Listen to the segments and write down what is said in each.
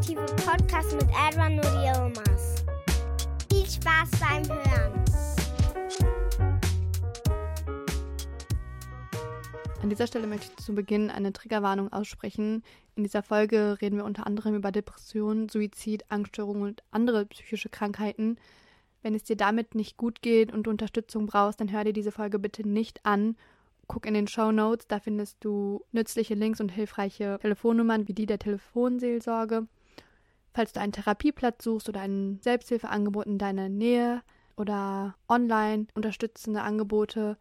Ultimative Podcast mit Edwin und. Viel Spaß beim Hören. An dieser Stelle möchte ich zu Beginn eine Triggerwarnung aussprechen. In dieser Folge reden wir unter anderem über Depressionen, Suizid, Angststörungen und andere psychische Krankheiten. Wenn es dir damit nicht gut geht und Unterstützung brauchst, dann hör dir diese Folge bitte nicht an. Guck in den Show Notes, da findest du nützliche Links und hilfreiche Telefonnummern wie die der Telefonseelsorge. Falls du einen Therapieplatz suchst oder ein Selbsthilfeangebot in deiner Nähe oder online unterstützende Angebote,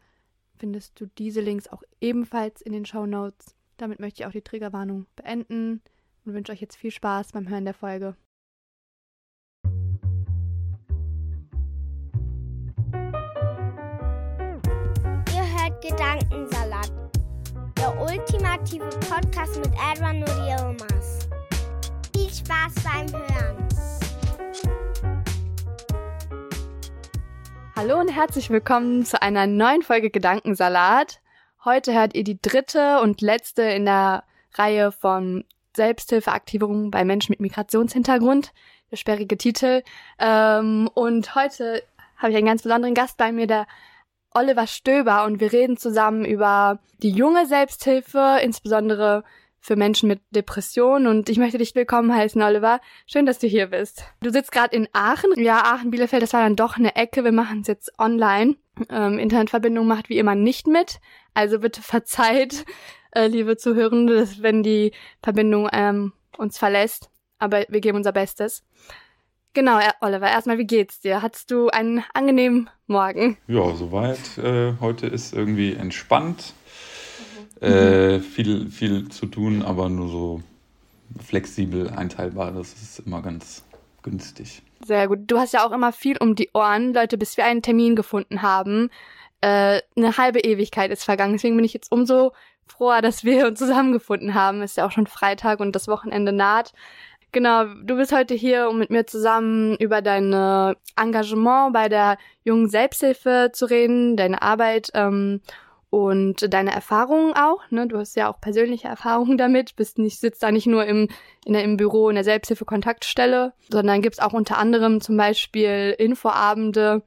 findest du diese Links auch ebenfalls in den Show Notes. Damit möchte ich auch die Triggerwarnung beenden und wünsche euch jetzt viel Spaß beim Hören der Folge. Ihr hört Gedankensalat, der ultimative Podcast mit und Yilmaz. Spaß beim Hören. Hallo und herzlich willkommen zu einer neuen Folge Gedankensalat. Heute hört ihr die dritte und letzte in der Reihe von Selbsthilfeaktivierungen bei Menschen mit Migrationshintergrund. Der sperrige Titel. Ähm, und heute habe ich einen ganz besonderen Gast bei mir, der Oliver Stöber, und wir reden zusammen über die junge Selbsthilfe, insbesondere für Menschen mit Depressionen. Und ich möchte dich willkommen heißen, Oliver. Schön, dass du hier bist. Du sitzt gerade in Aachen. Ja, Aachen-Bielefeld, das war dann doch eine Ecke. Wir machen es jetzt online. Ähm, Internetverbindung macht wie immer nicht mit. Also bitte verzeiht, äh, liebe Zuhörende, dass, wenn die Verbindung ähm, uns verlässt. Aber wir geben unser Bestes. Genau, Oliver, erstmal, wie geht's dir? Hattest du einen angenehmen Morgen? Ja, soweit. Äh, heute ist irgendwie entspannt. Äh, viel, viel zu tun, aber nur so flexibel einteilbar. Das ist immer ganz günstig. Sehr gut. Du hast ja auch immer viel um die Ohren, Leute, bis wir einen Termin gefunden haben. Äh, eine halbe Ewigkeit ist vergangen. Deswegen bin ich jetzt umso froher, dass wir uns zusammengefunden haben. Ist ja auch schon Freitag und das Wochenende naht. Genau, du bist heute hier, um mit mir zusammen über dein Engagement bei der jungen Selbsthilfe zu reden, deine Arbeit ähm, und deine Erfahrungen auch. Ne? Du hast ja auch persönliche Erfahrungen damit, bist nicht, sitzt da nicht nur im, in der, im Büro in der Selbsthilfe-Kontaktstelle, sondern gibt's auch unter anderem zum Beispiel Infoabende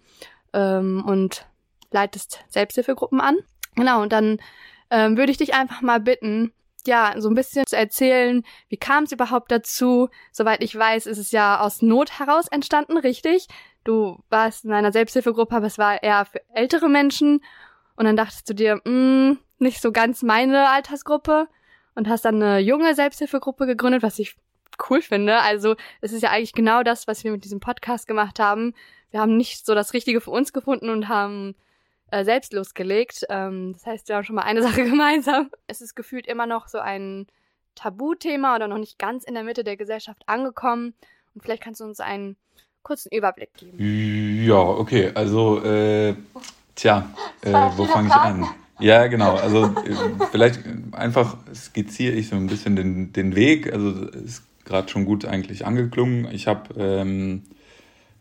ähm, und leitest Selbsthilfegruppen an. Genau, und dann ähm, würde ich dich einfach mal bitten, ja, so ein bisschen zu erzählen, wie kam es überhaupt dazu? Soweit ich weiß, ist es ja aus Not heraus entstanden, richtig? Du warst in einer Selbsthilfegruppe, aber es war eher für ältere Menschen und dann dachtest du dir, mh, nicht so ganz meine Altersgruppe und hast dann eine junge Selbsthilfegruppe gegründet, was ich cool finde. Also es ist ja eigentlich genau das, was wir mit diesem Podcast gemacht haben. Wir haben nicht so das Richtige für uns gefunden und haben äh, selbst losgelegt. Ähm, das heißt, wir haben schon mal eine Sache gemeinsam. Es ist gefühlt immer noch so ein Tabuthema oder noch nicht ganz in der Mitte der Gesellschaft angekommen. Und vielleicht kannst du uns einen kurzen Überblick geben. Ja, okay. Also, äh, tja, äh, wo fange ich an? Ja, genau. Also äh, vielleicht einfach skizziere ich so ein bisschen den, den Weg. Also ist gerade schon gut eigentlich angeklungen. Ich habe ähm,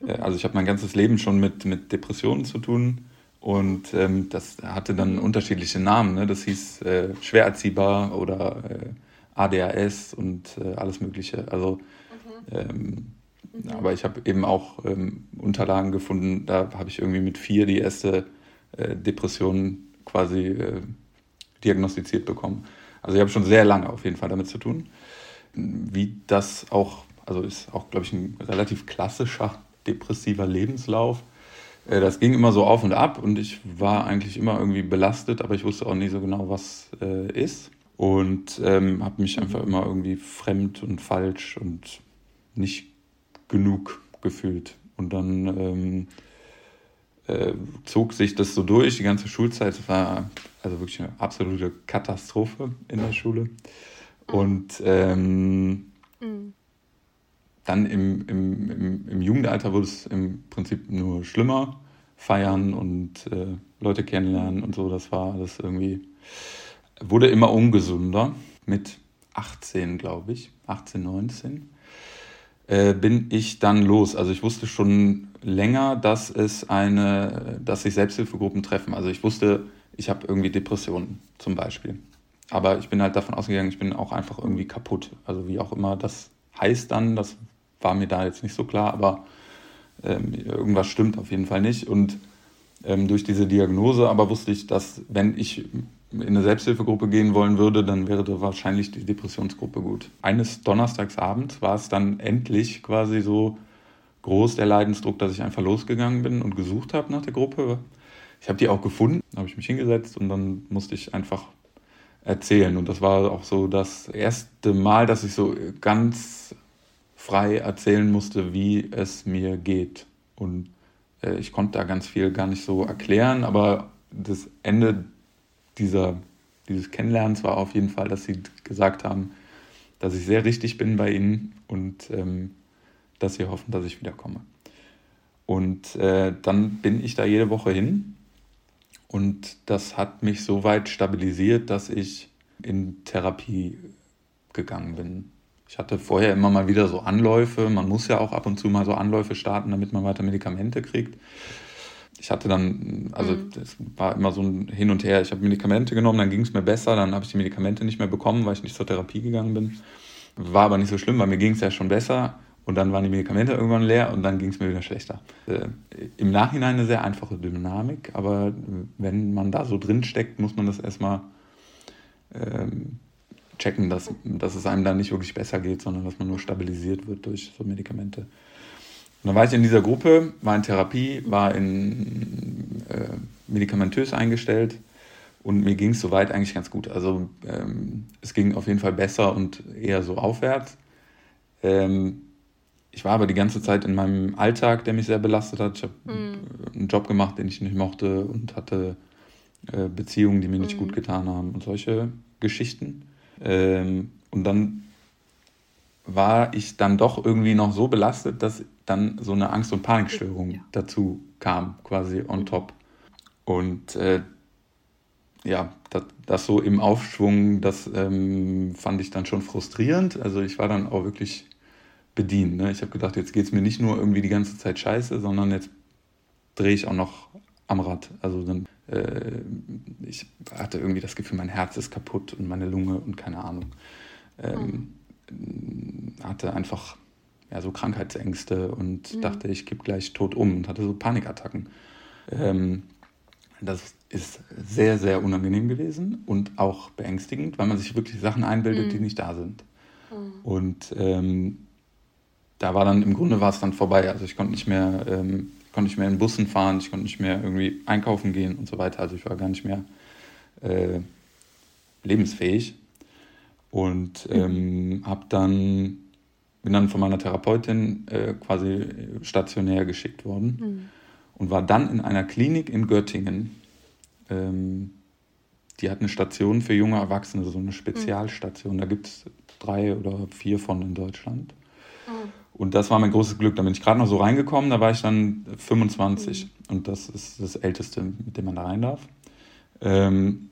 äh, also ich habe mein ganzes Leben schon mit, mit Depressionen zu tun. Und ähm, das hatte dann unterschiedliche Namen. Ne? Das hieß äh, schwer erziehbar oder äh, ADHS und äh, alles Mögliche. Also, ähm, aber ich habe eben auch ähm, Unterlagen gefunden, da habe ich irgendwie mit vier die erste äh, Depression quasi äh, diagnostiziert bekommen. Also ich habe schon sehr lange auf jeden Fall damit zu tun. Wie das auch, also ist auch, glaube ich, ein relativ klassischer depressiver Lebenslauf. Äh, Das ging immer so auf und ab und ich war eigentlich immer irgendwie belastet, aber ich wusste auch nicht so genau, was äh, ist. Und ähm, habe mich einfach immer irgendwie fremd und falsch und nicht genug gefühlt. Und dann ähm, äh, zog sich das so durch, die ganze Schulzeit. Es war also wirklich eine absolute Katastrophe in der Schule. Und ähm, mhm. dann im, im, im, im, Jugendalter wurde es im Prinzip nur schlimmer. Feiern und äh, Leute kennenlernen und so, das war alles irgendwie, wurde immer ungesünder. Mit 18, glaube ich, 18, 19, äh, bin ich dann los. Also ich wusste schon länger, dass es eine, dass sich Selbsthilfegruppen treffen. Also ich wusste, ich habe irgendwie Depressionen zum Beispiel. Aber ich bin halt davon ausgegangen, ich bin auch einfach irgendwie kaputt. Also wie auch immer das heißt dann, das war mir da jetzt nicht so klar, aber ähm, irgendwas stimmt auf jeden Fall nicht. Und ähm, durch diese Diagnose aber wusste ich, dass wenn ich in eine Selbsthilfegruppe gehen wollen würde, dann wäre wahrscheinlich die Depressionsgruppe gut. Eines Donnerstagsabends war es dann endlich quasi so groß der Leidensdruck, dass ich einfach losgegangen bin und gesucht habe nach der Gruppe. Ich habe die auch gefunden, habe ich mich hingesetzt und dann musste ich einfach erzählen. Und das war auch so das erste Mal, dass ich so ganz frei erzählen musste, wie es mir geht. Und äh, ich konnte da ganz viel gar nicht so erklären, aber das Ende dieser, dieses Kennenlernens war auf jeden Fall, dass sie gesagt haben, dass ich sehr richtig bin bei ihnen und ähm, dass sie hoffen, dass ich wiederkomme. Und äh, dann bin ich da jede Woche hin und das hat mich so weit stabilisiert, dass ich in Therapie gegangen bin. Ich hatte vorher immer mal wieder so Anläufe. Man muss ja auch ab und zu mal so Anläufe starten, damit man weiter Medikamente kriegt. Ich hatte dann, also es mhm. war immer so ein Hin und Her. Ich habe Medikamente genommen, dann ging es mir besser, dann habe ich die Medikamente nicht mehr bekommen, weil ich nicht zur Therapie gegangen bin. War aber nicht so schlimm, weil mir ging es ja schon besser. Und dann waren die Medikamente irgendwann leer und dann ging es mir wieder schlechter. Äh, Im Nachhinein eine sehr einfache Dynamik, aber wenn man da so drin steckt, muss man das erstmal ähm, checken, dass, dass es einem dann nicht wirklich besser geht, sondern dass man nur stabilisiert wird durch so Medikamente. Und dann war ich in dieser Gruppe, war in Therapie, war in äh, medikamentös eingestellt und mir ging es soweit eigentlich ganz gut. Also ähm, es ging auf jeden Fall besser und eher so aufwärts. Ähm, ich war aber die ganze Zeit in meinem Alltag, der mich sehr belastet hat. Ich habe mhm. einen Job gemacht, den ich nicht mochte und hatte äh, Beziehungen, die mir nicht mhm. gut getan haben und solche Geschichten. Ähm, und dann war ich dann doch irgendwie noch so belastet, dass dann so eine Angst- und Panikstörung ja. dazu kam, quasi on mhm. top. Und äh, ja, das, das, so im Aufschwung, das ähm, fand ich dann schon frustrierend. Also ich war dann auch wirklich bedient. Ne? Ich habe gedacht, jetzt geht es mir nicht nur irgendwie die ganze Zeit scheiße, sondern jetzt drehe ich auch noch am Rad. Also dann, äh, ich hatte irgendwie das Gefühl, mein Herz ist kaputt und meine Lunge und keine Ahnung. Ähm, mhm. Hatte einfach ja, so Krankheitsängste und mhm. dachte, ich kipp gleich tot um und hatte so Panikattacken. Ähm, das ist sehr, sehr unangenehm gewesen und auch beängstigend, weil man sich wirklich Sachen einbildet, mhm. die nicht da sind. Mhm. Und ähm, da war dann im Grunde war es dann vorbei. Also ich konnte nicht mehr, ähm, konnte nicht mehr in Bussen fahren, ich konnte nicht mehr irgendwie einkaufen gehen und so weiter. Also ich war gar nicht mehr äh, lebensfähig und mhm. ähm, mhm. habe dann bin dann von meiner Therapeutin äh, quasi stationär geschickt worden mhm. und war dann in einer Klinik in Göttingen. Ähm, die hat eine Station für junge Erwachsene, so eine Spezialstation. Da gibt es drei oder vier von in Deutschland. Mhm. Und das war mein großes Glück. Da bin ich gerade noch so reingekommen, da war ich dann 25. Mhm. Und das ist das Älteste, mit dem man da rein darf. Ähm,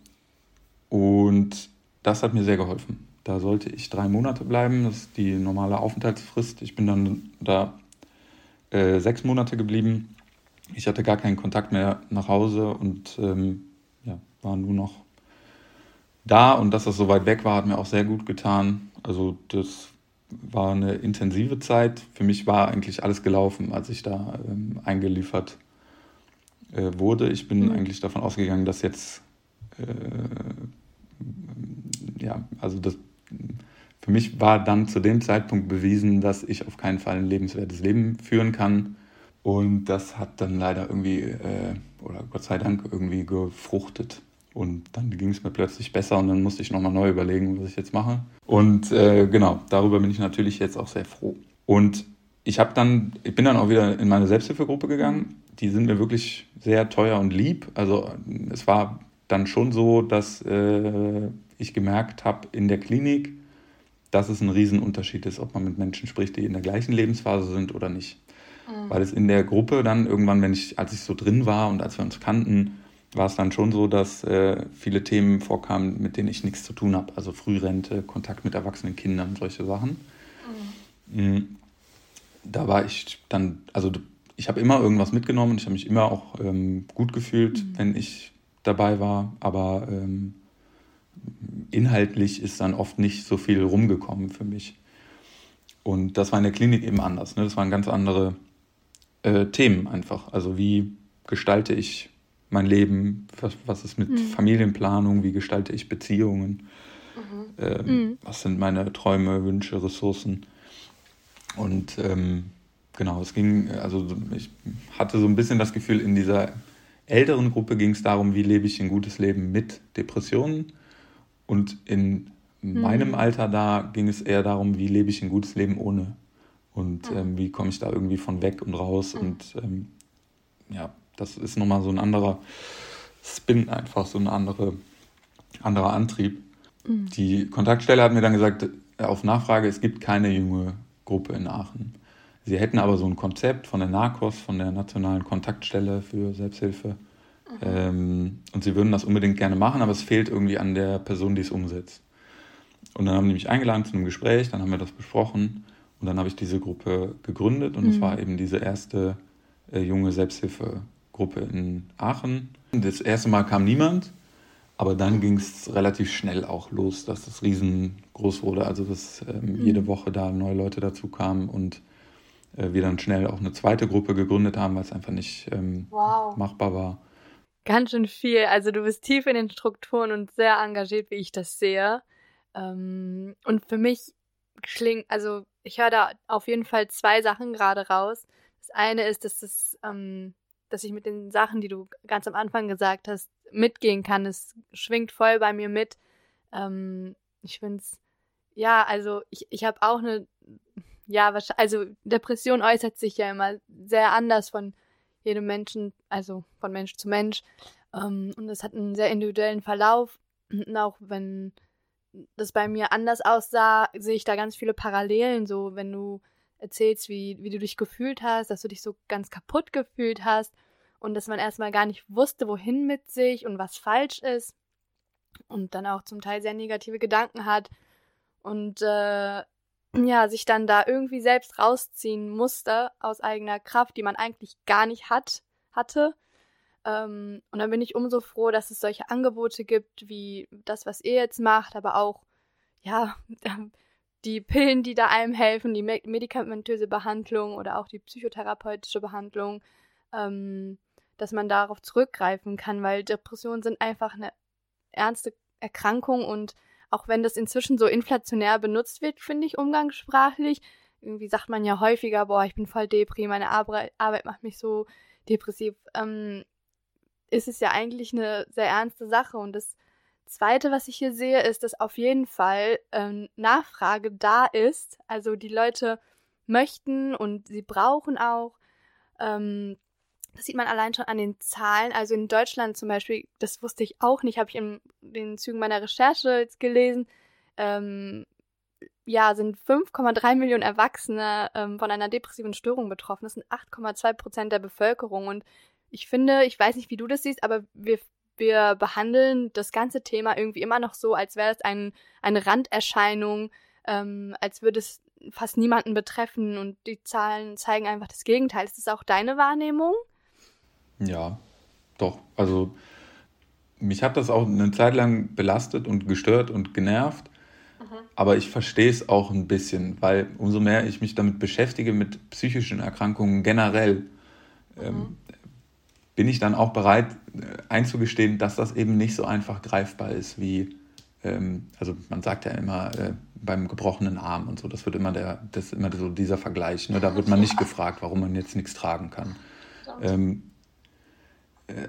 und das hat mir sehr geholfen. Da sollte ich drei Monate bleiben, das ist die normale Aufenthaltsfrist. Ich bin dann da äh, sechs Monate geblieben. Ich hatte gar keinen Kontakt mehr nach Hause und ähm, ja, war nur noch da. Und dass das so weit weg war, hat mir auch sehr gut getan. Also das war eine intensive Zeit. Für mich war eigentlich alles gelaufen, als ich da ähm, eingeliefert äh, wurde. Ich bin mhm. eigentlich davon ausgegangen, dass jetzt, äh, ja, also das, für mich war dann zu dem Zeitpunkt bewiesen, dass ich auf keinen Fall ein lebenswertes Leben führen kann. Und das hat dann leider irgendwie, äh, oder Gott sei Dank, irgendwie gefruchtet. Und dann ging es mir plötzlich besser und dann musste ich nochmal neu überlegen, was ich jetzt mache. Und äh, genau, darüber bin ich natürlich jetzt auch sehr froh. Und ich habe dann, ich bin dann auch wieder in meine Selbsthilfegruppe gegangen. Die sind mir wirklich sehr teuer und lieb. Also es war dann schon so, dass äh, ich gemerkt habe in der Klinik, dass es ein Riesenunterschied ist, ob man mit Menschen spricht, die in der gleichen Lebensphase sind oder nicht. Mhm. Weil es in der Gruppe dann irgendwann, wenn ich, als ich so drin war und als wir uns kannten, war es dann schon so, dass äh, viele Themen vorkamen, mit denen ich nichts zu tun habe. Also Frührente, Kontakt mit erwachsenen Kindern, solche Sachen. Mhm. Mm, da war ich dann, also ich habe immer irgendwas mitgenommen und ich habe mich immer auch ähm, gut gefühlt, mhm. wenn ich dabei war. Aber ähm, inhaltlich ist dann oft nicht so viel rumgekommen für mich. Und das war in der Klinik eben anders. Ne? Das waren ganz andere äh, Themen einfach. Also wie gestalte ich mein Leben, was, was ist mit mhm. Familienplanung, wie gestalte ich Beziehungen, mhm. Ähm, mhm. was sind meine Träume, Wünsche, Ressourcen. Und ähm, genau, es ging, also ich hatte so ein bisschen das Gefühl, in dieser älteren Gruppe ging es darum, wie lebe ich ein gutes Leben mit Depressionen. Und in meinem mhm. Alter da ging es eher darum, wie lebe ich ein gutes Leben ohne. Und ähm, wie komme ich da irgendwie von weg und raus. Mhm. Und ähm, ja, das ist nochmal so ein anderer Spin, einfach so ein andere, anderer Antrieb. Mhm. Die Kontaktstelle hat mir dann gesagt, äh, auf Nachfrage, es gibt keine junge Gruppe in Aachen. Sie hätten aber so ein Konzept von der NARCOS, von der Nationalen Kontaktstelle für Selbsthilfe. Ähm, und sie würden das unbedingt gerne machen, aber es fehlt irgendwie an der Person, die es umsetzt. Und dann haben die mich eingeladen zu einem Gespräch, dann haben wir das besprochen und dann habe ich diese Gruppe gegründet und es mhm. war eben diese erste äh, junge Selbsthilfe Gruppe in Aachen. Das erste Mal kam niemand, aber dann ging es relativ schnell auch los, dass das riesengroß wurde. Also dass ähm, mhm. jede Woche da neue Leute dazu kamen und äh, wir dann schnell auch eine zweite Gruppe gegründet haben, weil es einfach nicht ähm, wow. machbar war. Ganz schön viel. Also du bist tief in den Strukturen und sehr engagiert, wie ich das sehe. Ähm, und für mich klingt, also ich höre da auf jeden Fall zwei Sachen gerade raus. Das eine ist, dass es ähm, dass ich mit den Sachen, die du ganz am Anfang gesagt hast, mitgehen kann. Es schwingt voll bei mir mit. Ähm, ich finde es, ja, also ich, ich habe auch eine, ja, also Depression äußert sich ja immer sehr anders von jedem Menschen, also von Mensch zu Mensch. Ähm, und es hat einen sehr individuellen Verlauf. Und auch wenn das bei mir anders aussah, sehe ich da ganz viele Parallelen. So, wenn du erzählst, wie, wie du dich gefühlt hast, dass du dich so ganz kaputt gefühlt hast und dass man erstmal gar nicht wusste, wohin mit sich und was falsch ist und dann auch zum Teil sehr negative Gedanken hat und äh, ja, sich dann da irgendwie selbst rausziehen musste aus eigener Kraft, die man eigentlich gar nicht hat, hatte. Ähm, und dann bin ich umso froh, dass es solche Angebote gibt, wie das, was ihr jetzt macht, aber auch, ja, die Pillen, die da einem helfen, die medikamentöse Behandlung oder auch die psychotherapeutische Behandlung, ähm, dass man darauf zurückgreifen kann, weil Depressionen sind einfach eine ernste Erkrankung und auch wenn das inzwischen so inflationär benutzt wird, finde ich, umgangssprachlich, irgendwie sagt man ja häufiger, boah, ich bin voll depri, meine Arbeit, Arbeit macht mich so depressiv, ähm, ist es ja eigentlich eine sehr ernste Sache und das Zweite, was ich hier sehe, ist, dass auf jeden Fall ähm, Nachfrage da ist. Also die Leute möchten und sie brauchen auch. Ähm, das sieht man allein schon an den Zahlen. Also in Deutschland zum Beispiel, das wusste ich auch nicht, habe ich in den Zügen meiner Recherche jetzt gelesen. Ähm, ja, sind 5,3 Millionen Erwachsene ähm, von einer depressiven Störung betroffen. Das sind 8,2 Prozent der Bevölkerung. Und ich finde, ich weiß nicht, wie du das siehst, aber wir wir behandeln das ganze Thema irgendwie immer noch so, als wäre es ein, eine Randerscheinung, ähm, als würde es fast niemanden betreffen und die Zahlen zeigen einfach das Gegenteil. Ist das auch deine Wahrnehmung? Ja, doch. Also mich hat das auch eine Zeit lang belastet und gestört und genervt. Mhm. Aber ich verstehe es auch ein bisschen, weil umso mehr ich mich damit beschäftige, mit psychischen Erkrankungen generell, ähm, mhm. ähm, bin ich dann auch bereit äh, einzugestehen, dass das eben nicht so einfach greifbar ist wie, ähm, also man sagt ja immer äh, beim gebrochenen Arm und so, das wird immer der, das ist immer so dieser Vergleich. Ne? Da wird man nicht gefragt, warum man jetzt nichts tragen kann. Ähm, äh,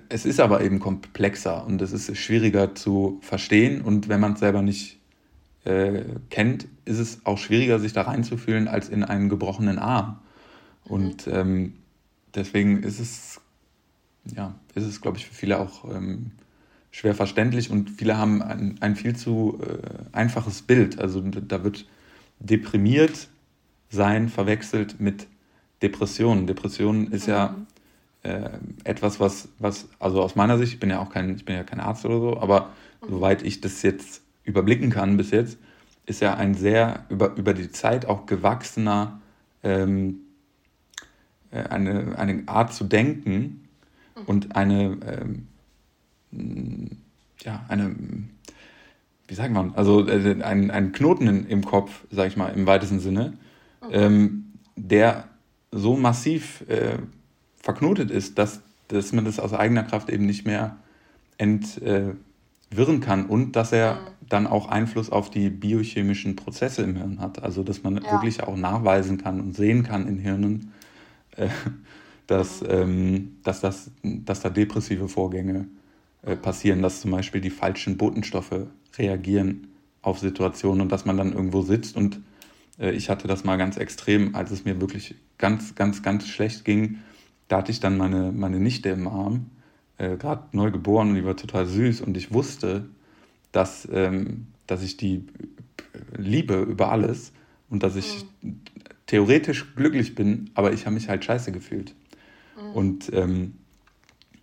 es ist aber eben komplexer und es ist schwieriger zu verstehen und wenn man es selber nicht äh, kennt, ist es auch schwieriger, sich da reinzufühlen als in einen gebrochenen Arm. Und ähm, deswegen ist es, ja, ist es, glaube ich, für viele auch ähm, schwer verständlich und viele haben ein, ein viel zu äh, einfaches Bild. Also da wird deprimiert sein verwechselt mit Depressionen. Depressionen ist mhm. ja äh, etwas, was, was, also aus meiner Sicht, ich bin ja auch kein, ich bin ja kein Arzt oder so, aber mhm. soweit ich das jetzt überblicken kann bis jetzt, ist ja ein sehr über, über die Zeit auch gewachsener, ähm, äh, eine, eine Art zu denken mhm. und eine, ähm, ja, eine, wie sagt man, also äh, ein, ein Knoten in, im Kopf, sag ich mal, im weitesten Sinne, mhm. ähm, der so massiv äh, verknotet ist, dass, dass man das aus eigener Kraft eben nicht mehr entwirren äh, kann und dass er mhm. dann auch Einfluss auf die biochemischen Prozesse im Hirn hat. Also dass man ja. wirklich auch nachweisen kann und sehen kann in Hirnen, äh, dass, ähm, dass, das, dass da depressive Vorgänge äh, passieren, dass zum Beispiel die falschen Botenstoffe reagieren auf Situationen und dass man dann irgendwo sitzt und äh, ich hatte das mal ganz extrem, als es mir wirklich ganz, ganz, ganz schlecht ging. Da hatte ich dann meine, meine Nichte im Arm, äh, gerade neu geboren und die war total süß und ich wusste, dass, ähm, dass ich die liebe über alles und dass ich mhm. theoretisch glücklich bin, aber ich habe mich halt scheiße gefühlt. Mhm. Und ähm,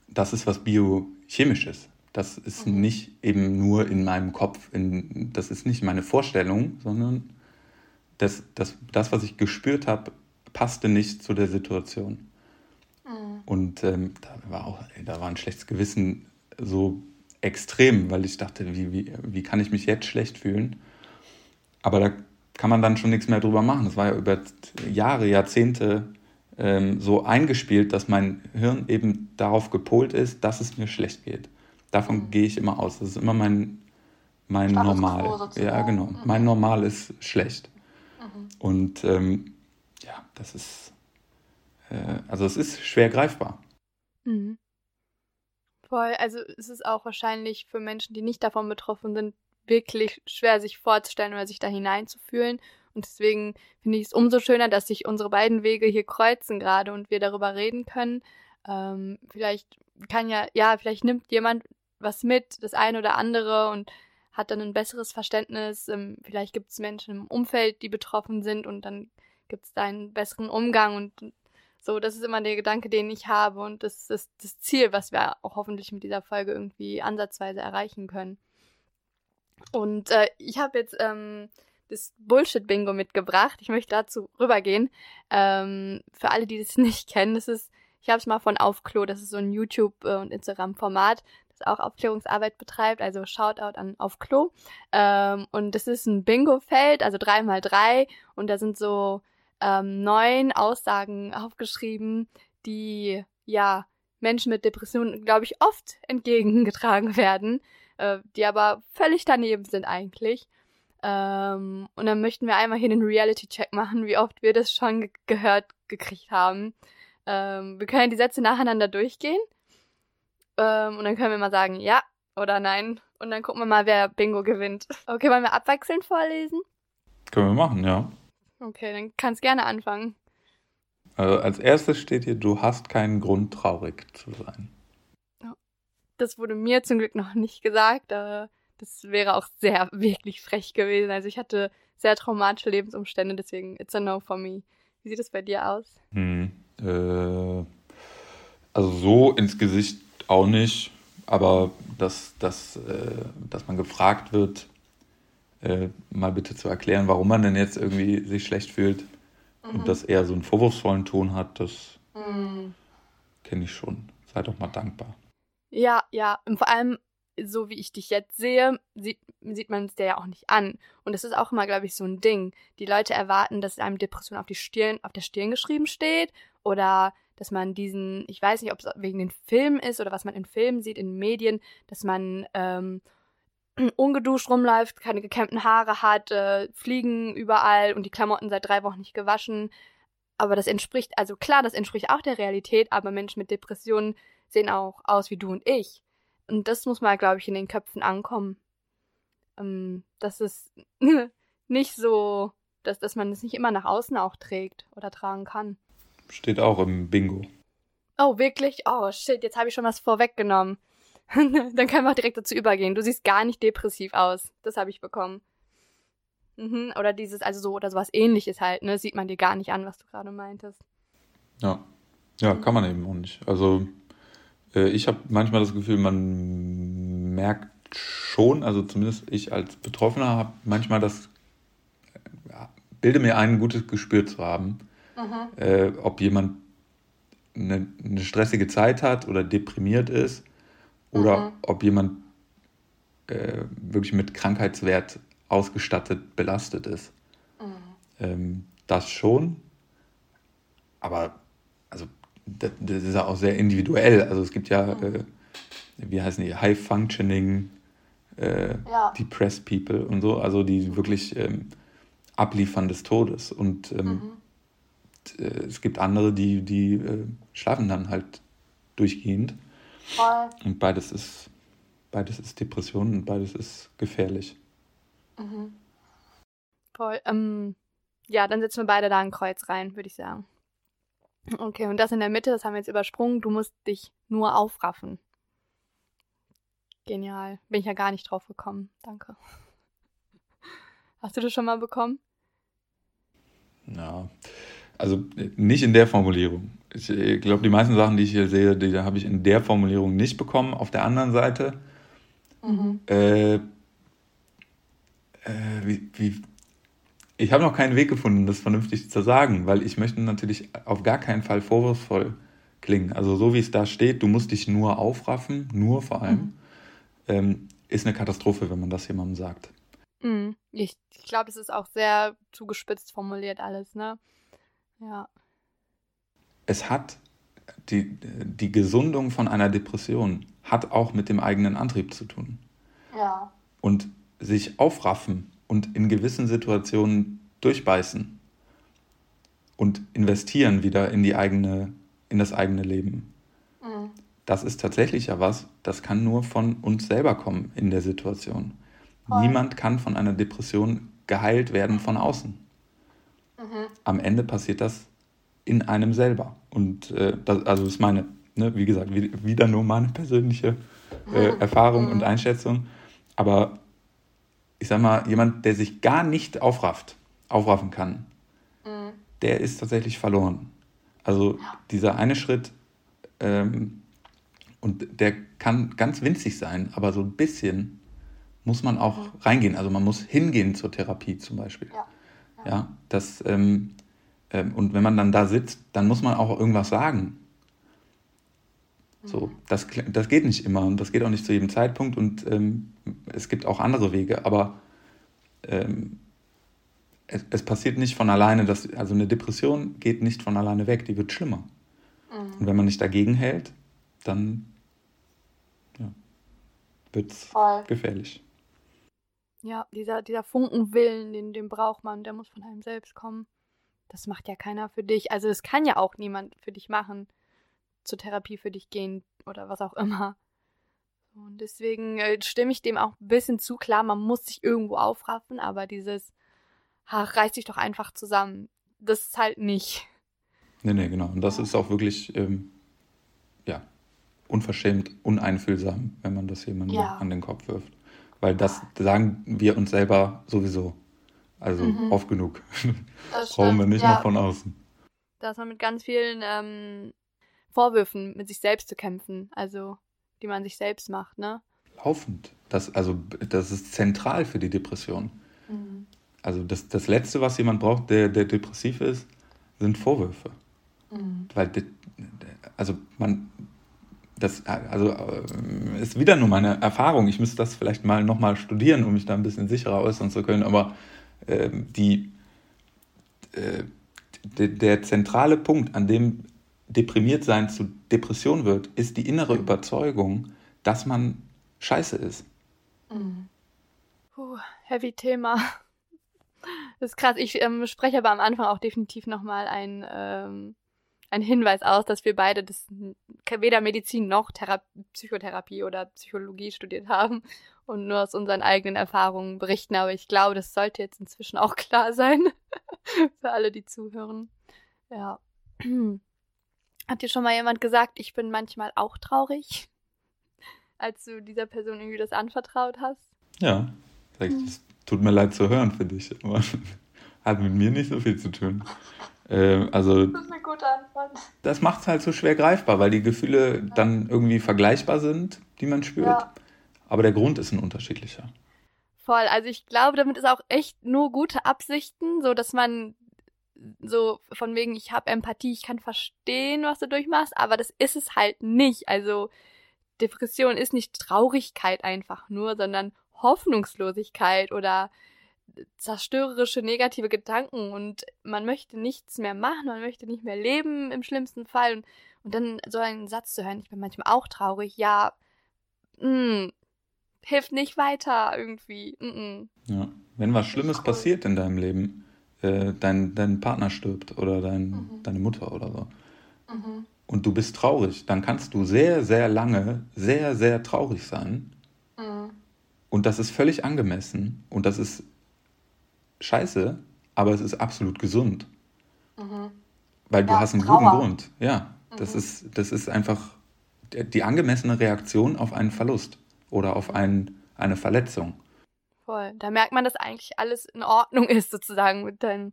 das ist was Biochemisches. Das ist mhm. nicht eben nur in meinem Kopf, in, das ist nicht meine Vorstellung, sondern das, das, das was ich gespürt habe, passte nicht zu der Situation. Mhm. Und ähm, da, war auch, da war ein schlechtes Gewissen so extrem, weil ich dachte, wie, wie, wie kann ich mich jetzt schlecht fühlen? Aber da kann man dann schon nichts mehr drüber machen. Das war ja über Jahre, Jahrzehnte ähm, so eingespielt, dass mein Hirn eben darauf gepolt ist, dass es mir schlecht geht. Davon mhm. gehe ich immer aus. Das ist immer mein, mein Normal. Ja, genau. Mhm. Mein Normal ist schlecht. Mhm. Und ähm, ja, das ist, äh, also es ist schwer greifbar. Mhm. Voll, also es ist auch wahrscheinlich für Menschen, die nicht davon betroffen sind, wirklich schwer sich vorzustellen oder sich da hineinzufühlen. Und deswegen finde ich es umso schöner, dass sich unsere beiden Wege hier kreuzen gerade und wir darüber reden können. Ähm, vielleicht kann ja, ja, vielleicht nimmt jemand was mit, das eine oder andere und hat dann ein besseres Verständnis. Ähm, vielleicht gibt es Menschen im Umfeld, die betroffen sind und dann gibt es da einen besseren Umgang und so, das ist immer der Gedanke, den ich habe und das ist das Ziel, was wir auch hoffentlich mit dieser Folge irgendwie ansatzweise erreichen können. Und äh, ich habe jetzt ähm, das Bullshit-Bingo mitgebracht. Ich möchte dazu rübergehen. Ähm, für alle, die das nicht kennen, das ist, ich habe es mal von Aufklo, das ist so ein YouTube- äh, und Instagram-Format das auch Aufklärungsarbeit betreibt, also Shoutout an auf Klo. Ähm, und das ist ein Bingo-Feld, also drei mal drei und da sind so ähm, neun Aussagen aufgeschrieben, die ja Menschen mit Depressionen, glaube ich, oft entgegengetragen werden, äh, die aber völlig daneben sind eigentlich. Ähm, und dann möchten wir einmal hier den Reality-Check machen, wie oft wir das schon ge gehört gekriegt haben. Ähm, wir können die Sätze nacheinander durchgehen ähm, und dann können wir mal sagen, ja oder nein. Und dann gucken wir mal, wer Bingo gewinnt. Okay, wollen wir abwechselnd vorlesen? Können wir machen, ja. Okay, dann kannst gerne anfangen. Also als erstes steht hier, du hast keinen Grund, traurig zu sein. Das wurde mir zum Glück noch nicht gesagt. Aber das wäre auch sehr, wirklich frech gewesen. Also ich hatte sehr traumatische Lebensumstände, deswegen it's a no for me. Wie sieht es bei dir aus? Hm, äh, also so ins Gesicht auch nicht, aber dass, dass, äh, dass man gefragt wird, äh, mal bitte zu erklären, warum man denn jetzt irgendwie sich schlecht fühlt mhm. und das eher so einen vorwurfsvollen Ton hat, das mhm. kenne ich schon. Sei doch mal dankbar. Ja, ja, und vor allem, so wie ich dich jetzt sehe, sieht, sieht man es dir ja auch nicht an. Und das ist auch immer, glaube ich, so ein Ding. Die Leute erwarten, dass einem Depression auf, die Stirn, auf der Stirn geschrieben steht oder dass man diesen, ich weiß nicht, ob es wegen den Filmen ist oder was man in Filmen sieht, in Medien, dass man ähm, ungeduscht rumläuft, keine gekämmten Haare hat, äh, Fliegen überall und die Klamotten seit drei Wochen nicht gewaschen. Aber das entspricht, also klar, das entspricht auch der Realität, aber Menschen mit Depressionen sehen auch aus wie du und ich. Und das muss mal, glaube ich, in den Köpfen ankommen. Ähm, dass es nicht so, dass, dass man es nicht immer nach außen auch trägt oder tragen kann. steht auch im Bingo. Oh, wirklich? Oh, shit, jetzt habe ich schon was vorweggenommen. Dann können wir auch direkt dazu übergehen. Du siehst gar nicht depressiv aus. Das habe ich bekommen. Mhm. Oder dieses, also so, oder sowas ähnliches halt, ne? Sieht man dir gar nicht an, was du gerade meintest. Ja. Ja, kann man eben auch nicht. Also, äh, ich habe manchmal das Gefühl, man merkt schon, also zumindest ich als Betroffener habe manchmal das, ja, bilde mir ein, ein gutes Gespür zu haben, mhm. äh, ob jemand eine, eine, stressige Zeit hat oder deprimiert ist oder mhm. ob jemand äh, wirklich mit Krankheitswert ausgestattet, belastet ist. Mhm. Ähm, das schon, aber also das, das, ist ja auch sehr individuell. Also es gibt ja, mhm. äh, wie heißen die, High Functioning äh, ja. Depressed People und so, also die wirklich ähm, abliefern des Todes. Und ähm, mhm. äh, es gibt andere, die, die äh, schlafen dann halt durchgehend. Voll. Und beides ist, beides ist Depression und beides ist gefährlich. Mhm. Voll. Ähm, ja, dann setzen wir beide da ein Kreuz rein, würde ich sagen. Okay, und das in der Mitte, das haben wir jetzt übersprungen. Du musst dich nur aufraffen. Genial. Bin ich ja gar nicht drauf gekommen. Danke. Hast du das schon mal bekommen? Ja, also nicht in der Formulierung. Ich, ich glaube, die meisten Sachen, die ich hier sehe, die habe ich in der Formulierung nicht bekommen. Auf der anderen Seite, mhm. äh, äh, wie, wie, ich habe noch keinen Weg gefunden, das vernünftig zu sagen, weil ich möchte natürlich auf gar keinen Fall vorwurfsvoll klingen. Also so wie es da steht, du musst dich nur aufraffen, nur vor allem, mhm. ähm, ist eine Katastrophe, wenn man das jemandem sagt. Mhm. Ich, ich glaube, das ist auch sehr zugespitzt formuliert alles, ne? Ja. Es hat die, die Gesundung von einer Depression hat auch mit dem eigenen Antrieb zu tun. Ja. Und sich aufraffen und in gewissen Situationen durchbeißen und investieren wieder in die eigene, in das eigene Leben. Mhm. Das ist tatsächlich ja was, das kann nur von uns selber kommen in der Situation. Voll. Niemand kann von einer Depression geheilt werden von außen. Mhm. Am Ende passiert das in einem selber. Und äh, das, also das ist meine, ne, wie gesagt, wieder nur meine persönliche äh, mhm. Erfahrung mhm. und Einschätzung. Aber ich sag mal, jemand, der sich gar nicht aufrafft, aufraffen kann, mhm. der ist tatsächlich verloren. Also dieser eine Schritt, ähm, und der kann ganz winzig sein, aber so ein bisschen muss man auch mhm. reingehen. Also man muss hingehen zur Therapie zum Beispiel. Ja, ja. ja das, ähm, und wenn man dann da sitzt, dann muss man auch irgendwas sagen. So, das, das geht nicht immer und das geht auch nicht zu jedem Zeitpunkt und ähm, es gibt auch andere Wege, aber ähm, es, es, passiert nicht von alleine, dass, also eine Depression geht nicht von alleine weg, die wird schlimmer. Mhm. Und wenn man nicht dagegen hält, dann ja, wird es gefährlich. Ja, dieser, dieser Funkenwillen, den, den braucht man, der muss von einem selbst kommen. Das macht ja keiner für dich. Also es kann ja auch niemand für dich machen zur Therapie für dich gehen oder was auch immer. Und deswegen äh, stimme ich dem auch ein bisschen zu. Klar, man muss sich irgendwo aufraffen, aber dieses, ach, reiß dich doch einfach zusammen, das ist halt nicht. Nee, nee, genau. Und das ist auch wirklich, ähm, ja, unverschämt, uneinfühlsam, wenn man das jemandem ja. an den Kopf wirft. Weil das sagen wir uns selber sowieso. Also mhm. oft genug. Brauchen wir nicht ja. noch von außen. Da ist man mit ganz vielen ähm, Vorwürfen mit sich selbst zu kämpfen, also die man sich selbst macht, ne? Laufend. Das, also, das ist zentral für die Depression. Mhm. Also das, das Letzte, was jemand braucht, der, der depressiv ist, sind Vorwürfe. Mhm. Weil, also man, das also äh, ist wieder nur meine Erfahrung. Ich müsste das vielleicht mal nochmal studieren, um mich da ein bisschen sicherer äußern zu können. Aber die, äh, der, zentrale Punkt, an dem deprimiert sein zu Depression wird, ist die innere Überzeugung, dass man scheiße ist. Mhm. Puh, heavy Thema. Das ist krass. Ich ähm, spreche aber am Anfang auch definitiv nochmal ein, ähm, ein Hinweis aus, dass wir beide das weder Medizin noch Thera Psychotherapie oder Psychologie studiert haben und nur aus unseren eigenen Erfahrungen berichten. Aber ich glaube, das sollte jetzt inzwischen auch klar sein für alle, die zuhören. Ja. Hat dir schon mal jemand gesagt, ich bin manchmal auch traurig? Als du dieser Person irgendwie das anvertraut hast? Ja, das tut mir leid zu hören für dich, aber hat mit mir nicht so viel zu tun. Äh, also, das ist eine gute Antwort. Das macht es halt so schwer greifbar, weil die Gefühle dann irgendwie vergleichbar sind, die man spürt. Ja. Aber der Grund ist ein unterschiedlicher. Voll. Also ich glaube, damit ist auch echt nur gute Absichten, so dass man so von wegen, ich habe Empathie, ich kann verstehen, was du durchmachst, aber das ist es halt nicht. Also Depression ist nicht Traurigkeit einfach nur, sondern Hoffnungslosigkeit oder zerstörerische negative Gedanken und man möchte nichts mehr machen, man möchte nicht mehr leben im schlimmsten Fall und, und dann so einen Satz zu hören, ich bin manchmal auch traurig, ja, mh, hm, hilft nicht weiter irgendwie. Mh, mh. Ja, wenn was Schlimmes passiert in deinem Leben, äh, dein, dein Partner stirbt oder dein, mhm. deine Mutter oder so, mhm. und du bist traurig, dann kannst du sehr, sehr lange sehr, sehr traurig sein. Mhm. Und das ist völlig angemessen und das ist scheiße, aber es ist absolut gesund. Mhm. Weil du ja, hast einen Trauer. guten Grund. Ja, mhm. das, ist, das ist einfach die angemessene Reaktion auf einen Verlust oder auf ein, eine Verletzung. Voll. Da merkt man, dass eigentlich alles in Ordnung ist, sozusagen mit deinem.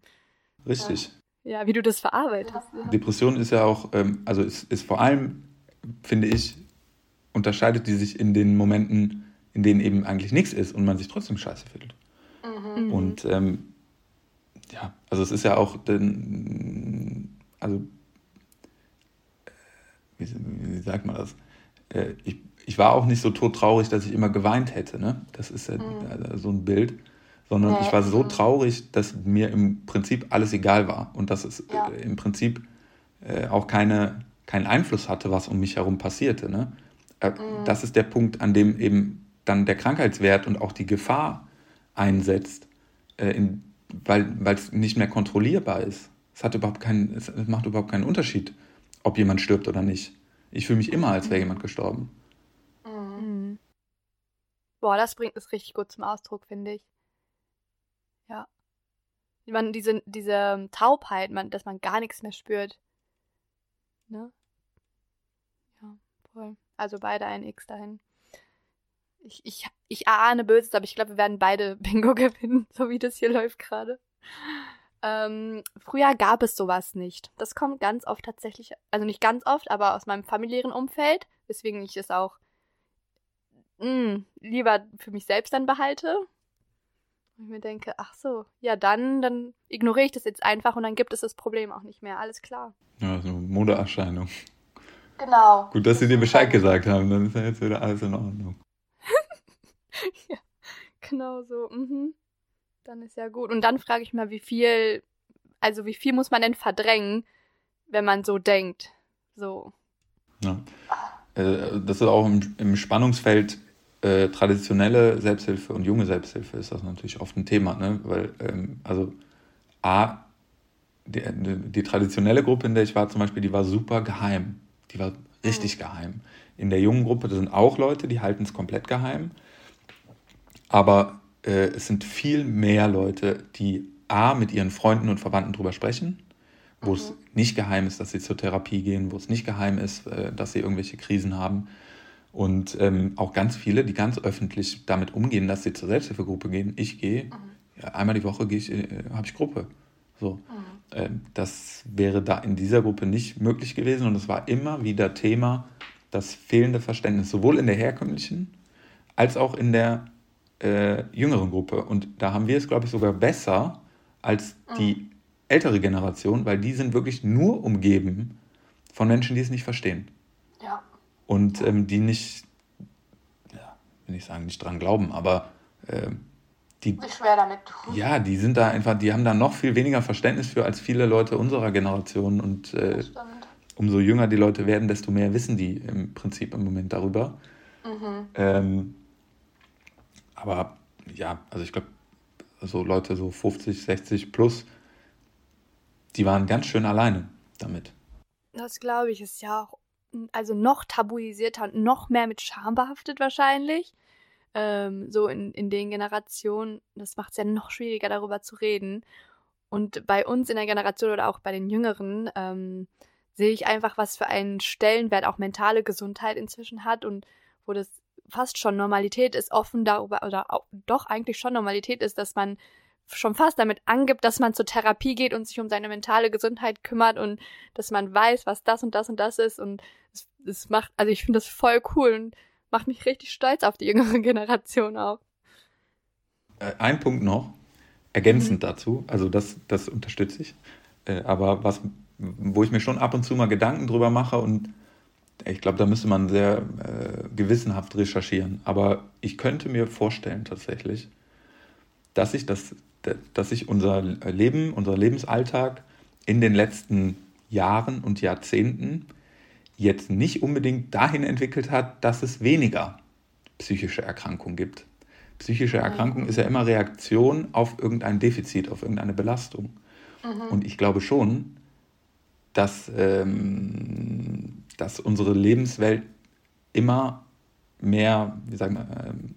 Richtig. Ja, ja wie du das verarbeitest. Depression ist ja auch, ähm, also ist, ist vor allem, finde ich, unterscheidet die sich in den Momenten, in denen eben eigentlich nichts ist und man sich trotzdem scheiße fühlt. Mhm. Und ähm, ja, also es ist ja auch, den, also äh, wie, wie, sagt man das? Äh, ich, ich war auch nicht so todtraurig, dass ich immer geweint hätte, ne? Das ist ja mhm. so ein Bild. Sondern ja. ich war so traurig, dass mir im Prinzip alles egal war und dass es ja. äh, im Prinzip äh, auch keine, keinen Einfluss hatte, was um mich herum passierte. Ne? Äh, mhm. Das ist der Punkt, an dem eben dann der Krankheitswert und auch die Gefahr einsetzt, äh, in, weil es nicht mehr kontrollierbar ist. Es, hat überhaupt keinen, es macht überhaupt keinen Unterschied, ob jemand stirbt oder nicht. Ich fühle mich immer, als wäre jemand gestorben. Boah, das bringt es richtig gut zum Ausdruck, finde ich. Ja. Man, diese, diese Taubheit, man, dass man gar nichts mehr spürt. Ne? Ja, voll. Also beide ein X dahin ich, ich, ich ahne Böses, aber ich glaube, wir werden beide Bingo gewinnen, so wie das hier läuft gerade. Ähm, früher gab es sowas nicht. Das kommt ganz oft tatsächlich, also nicht ganz oft, aber aus meinem familiären Umfeld, weswegen ich es auch mh, hm, lieber für mich selbst dann behalte. Und ich mir denke, ach so, ja dann, dann ignoriere ich das jetzt einfach und dann gibt es das Problem auch nicht mehr. Alles klar. Ja, so eine Modeerscheinung. Genau. Gut, dass sie dir Bescheid gesagt haben, dann ist ja jetzt wieder alles in Ordnung. ja, genau so. Mhm. Dann ist ja gut. Und dann frage ich mal, wie viel, also wie viel muss man denn verdrängen, wenn man so denkt? So. Ja. Äh, das ist auch im, im Spannungsfeld äh, traditionelle Selbsthilfe und junge Selbsthilfe ist das natürlich oft ein Thema, ne? Weil, ähm, also A, die, die, traditionelle Gruppe, in der ich war zum Beispiel, die war super geheim. Die war richtig mhm. geheim. In der jungen Gruppe, da sind auch Leute, die halten es komplett geheim. Aber äh, es sind viel mehr Leute, die A, mit ihren Freunden und Verwandten drüber sprechen, wo mhm. es nicht geheim ist, dass sie zur Therapie gehen, wo es nicht geheim ist, äh, dass sie irgendwelche Krisen haben. Und ähm, auch ganz viele, die ganz öffentlich damit umgehen, dass sie zur Selbsthilfegruppe gehen. Ich gehe, mhm. einmal die Woche ich, äh, habe ich Gruppe. So. Mhm. Ähm, das wäre da in dieser Gruppe nicht möglich gewesen und es war immer wieder Thema, das fehlende Verständnis, sowohl in der herkömmlichen als auch in der äh, jüngeren Gruppe. Und da haben wir es, glaube ich, sogar besser als die mhm. ältere Generation, weil die sind wirklich nur umgeben von Menschen, die es nicht verstehen. Und ähm, die nicht, ja, will ich sagen, nicht dran glauben, aber äh, die. Schwer damit. Ja, die sind da einfach, die haben da noch viel weniger Verständnis für als viele Leute unserer Generation. Und äh, umso jünger die Leute werden, desto mehr wissen die im Prinzip im Moment darüber. Mhm. Ähm, aber ja, also ich glaube, so Leute so 50, 60 plus, die waren ganz schön alleine damit. Das glaube ich, ist ja auch also noch tabuisierter und noch mehr mit Scham behaftet wahrscheinlich. Ähm, so in, in den Generationen, das macht es ja noch schwieriger, darüber zu reden. Und bei uns in der Generation oder auch bei den Jüngeren ähm, sehe ich einfach, was für einen Stellenwert auch mentale Gesundheit inzwischen hat und wo das fast schon Normalität ist, offen darüber, oder auch, doch eigentlich schon Normalität ist, dass man schon fast damit angibt, dass man zur Therapie geht und sich um seine mentale Gesundheit kümmert und dass man weiß, was das und das und das ist und es, es macht, also ich finde das voll cool und macht mich richtig stolz auf die jüngere Generation auch. Äh, ein Punkt noch, ergänzend mhm. dazu, also das, das unterstütze ich, äh, aber was, wo ich mir schon ab und zu mal Gedanken drüber mache und ich glaube, da müsste man sehr äh, gewissenhaft recherchieren. Aber ich könnte mir vorstellen tatsächlich, dass sich, das, dass sich unser Leben, unser Lebensalltag in den letzten Jahren und Jahrzehnten jetzt nicht unbedingt dahin entwickelt hat, dass es weniger psychische Erkrankungen gibt. Psychische Erkrankung ist ja immer Reaktion auf irgendein Defizit, auf irgendeine Belastung. Mhm. Und ich glaube schon, dass ähm, dass unsere Lebenswelt immer mehr, wie sagen wir, ähm,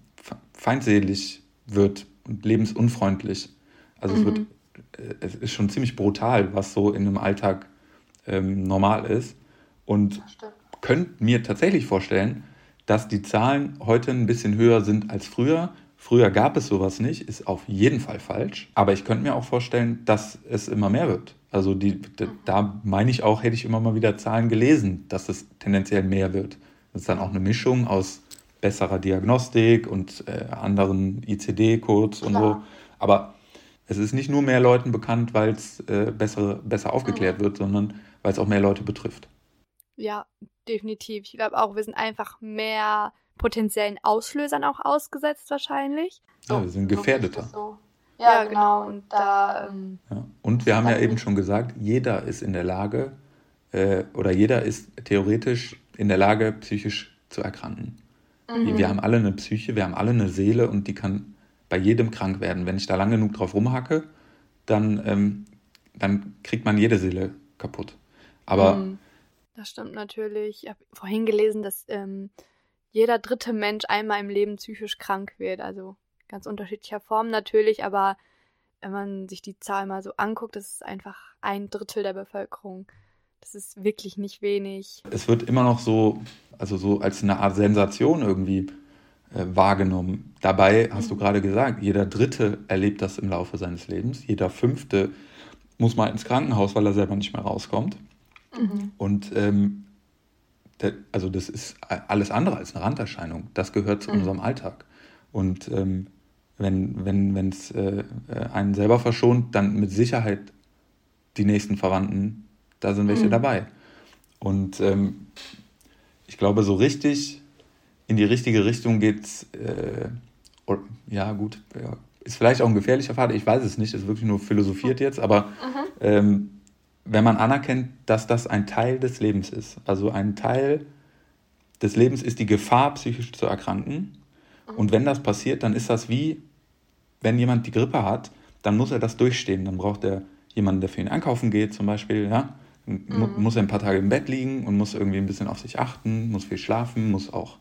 feindselig wird und lebensunfreundlich. Also mhm. es wird, äh, es ist schon ziemlich brutal, was so in einem Alltag ähm, normal ist. Und könnt mir tatsächlich vorstellen, dass die Zahlen heute ein bisschen höher sind als früher. Früher gab es sowas nicht, ist auf jeden Fall falsch. Aber ich könnte mir auch vorstellen, dass es immer mehr wird. Also die, da meine ich auch, hätte ich immer mal wieder Zahlen gelesen, dass es tendenziell mehr wird. Das ist dann auch eine Mischung aus besserer Diagnostik und äh, anderen ICD-Codes und so. Aber es ist nicht nur mehr Leuten bekannt, weil es äh, besser, besser aufgeklärt mhm. wird, sondern weil es auch mehr Leute betrifft. Ja, definitiv. Ich glaube auch, wir sind einfach mehr potenziellen Auslösern auch ausgesetzt wahrscheinlich. Ja, wir sind gefährdeter. So. Ja, genau. Und da. Ähm, ja. Und wir haben ja eben schon gesagt, jeder ist in der Lage äh, oder jeder ist theoretisch in der Lage, psychisch zu erkranken. Mhm. Wir haben alle eine Psyche, wir haben alle eine Seele und die kann bei jedem krank werden. Wenn ich da lang genug drauf rumhacke, dann, ähm, dann kriegt man jede Seele kaputt. Aber. Mhm. Das stimmt natürlich. Ich habe vorhin gelesen, dass ähm, jeder dritte Mensch einmal im Leben psychisch krank wird. Also ganz unterschiedlicher Form natürlich, aber wenn man sich die Zahl mal so anguckt, das ist einfach ein Drittel der Bevölkerung. Das ist wirklich nicht wenig. Es wird immer noch so, also so als eine Art Sensation irgendwie wahrgenommen. Dabei hast du gerade gesagt, jeder Dritte erlebt das im Laufe seines Lebens. Jeder Fünfte muss mal ins Krankenhaus, weil er selber nicht mehr rauskommt. Mhm. Und ähm, also das ist alles andere als eine Randerscheinung. Das gehört zu mhm. unserem Alltag. Und ähm, wenn wenn wenn, es äh, einen selber verschont, dann mit Sicherheit die nächsten Verwandten, da sind welche mhm. dabei. Und ähm, ich glaube, so richtig in die richtige Richtung geht's. Äh, ja, gut, ja, ist vielleicht auch ein gefährlicher Pfad, ich weiß es nicht, ist wirklich nur philosophiert jetzt, aber mhm. ähm, wenn man anerkennt, dass das ein Teil des Lebens ist, also ein Teil des Lebens ist die Gefahr, psychisch zu erkranken. Mhm. Und wenn das passiert, dann ist das wie wenn jemand die Grippe hat, dann muss er das durchstehen. Dann braucht er jemanden, der für ihn einkaufen geht, zum Beispiel. Ja? Mhm. Muss er ein paar Tage im Bett liegen und muss irgendwie ein bisschen auf sich achten, muss viel schlafen, muss auch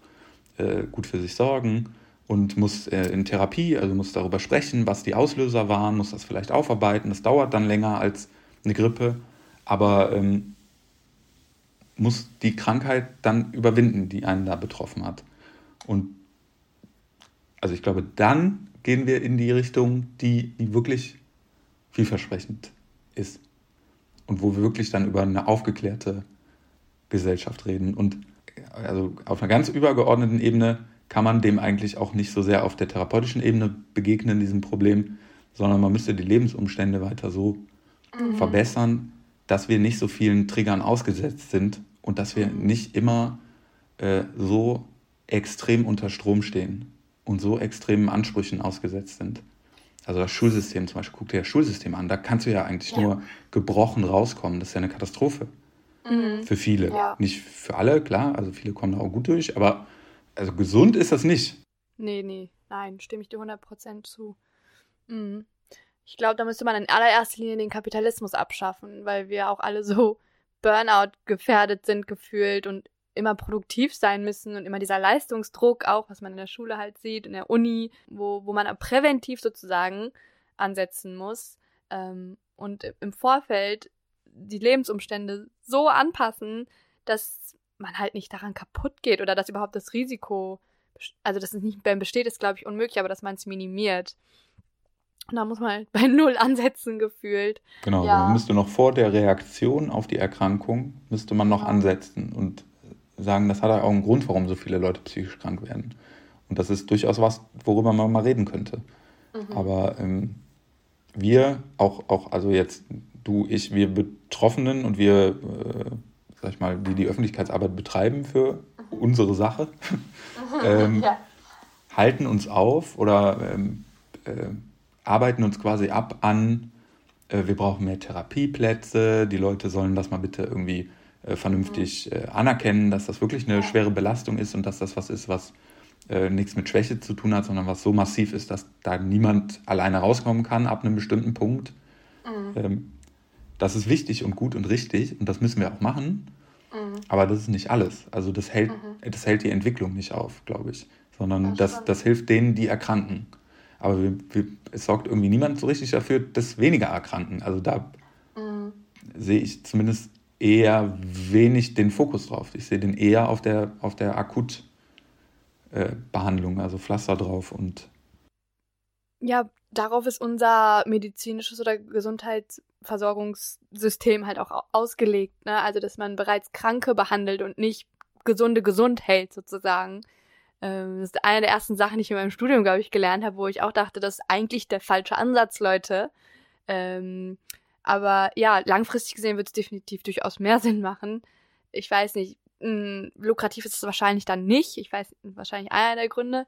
äh, gut für sich sorgen und muss äh, in Therapie, also muss darüber sprechen, was die Auslöser waren, muss das vielleicht aufarbeiten. Das dauert dann länger als eine Grippe, aber ähm, muss die Krankheit dann überwinden, die einen da betroffen hat. Und also ich glaube, dann gehen wir in die Richtung, die, die wirklich vielversprechend ist. Und wo wir wirklich dann über eine aufgeklärte Gesellschaft reden. Und also auf einer ganz übergeordneten Ebene kann man dem eigentlich auch nicht so sehr auf der therapeutischen Ebene begegnen, diesem Problem, sondern man müsste die Lebensumstände weiter so mhm. verbessern, dass wir nicht so vielen Triggern ausgesetzt sind und dass wir nicht immer äh, so extrem unter Strom stehen und so extremen Ansprüchen ausgesetzt sind. Also das Schulsystem zum Beispiel, guck dir das Schulsystem an, da kannst du ja eigentlich ja. nur gebrochen rauskommen. Das ist ja eine Katastrophe. Mhm. Für viele. Ja. Nicht für alle, klar, also viele kommen da auch gut durch, aber also gesund ist das nicht. Nee, nee, nein, stimme ich dir 100% zu. Mhm. Ich glaube, da müsste man in allererster Linie den Kapitalismus abschaffen, weil wir auch alle so Burnout gefährdet sind gefühlt und immer produktiv sein müssen und immer dieser Leistungsdruck auch, was man in der Schule halt sieht, in der Uni, wo, wo man präventiv sozusagen ansetzen muss. Ähm, und im Vorfeld die Lebensumstände so anpassen, dass man halt nicht daran kaputt geht oder dass überhaupt das Risiko, also dass es nicht mehr besteht, ist, glaube ich, unmöglich, aber dass man es minimiert. Und da muss man halt bei Null ansetzen gefühlt. Genau, ja. man müsste noch vor der Reaktion auf die Erkrankung, müsste man noch ansetzen und sagen, das hat auch einen Grund, warum so viele Leute psychisch krank werden. Und das ist durchaus was, worüber man mal reden könnte. Mhm. Aber ähm, wir, auch, auch, also jetzt du, ich, wir Betroffenen und wir, äh, sag ich mal, die die Öffentlichkeitsarbeit betreiben für mhm. unsere Sache, ähm, ja. halten uns auf oder ähm, äh, arbeiten uns quasi ab an, äh, wir brauchen mehr Therapieplätze, die Leute sollen das mal bitte irgendwie äh, vernünftig mhm. äh, anerkennen, dass das wirklich eine schwere Belastung ist und dass das was ist, was äh, nichts mit Schwäche zu tun hat, sondern was so massiv ist, dass da niemand alleine rauskommen kann ab einem bestimmten Punkt. Mhm. Ähm, das ist wichtig und gut und richtig und das müssen wir auch machen. Mhm. Aber das ist nicht alles. Also das hält, mhm. das hält die Entwicklung nicht auf, glaube ich. Sondern das, das, das, hilft denen, die erkranken. Aber wir, wir, es sorgt irgendwie niemand so richtig dafür, dass weniger erkranken. Also da mhm. sehe ich zumindest eher wenig den Fokus drauf. Ich sehe den eher auf der, auf der Akutbehandlung, äh, also Pflaster drauf und. Ja, darauf ist unser medizinisches oder Gesundheitsversorgungssystem halt auch ausgelegt. Ne? Also, dass man bereits Kranke behandelt und nicht Gesunde gesund hält, sozusagen. Ähm, das ist eine der ersten Sachen, die ich in meinem Studium, glaube ich, gelernt habe, wo ich auch dachte, das ist eigentlich der falsche Ansatz, Leute. Ähm, aber ja, langfristig gesehen wird es definitiv durchaus mehr Sinn machen. Ich weiß nicht, mh, lukrativ ist es wahrscheinlich dann nicht. Ich weiß, wahrscheinlich einer der Gründe.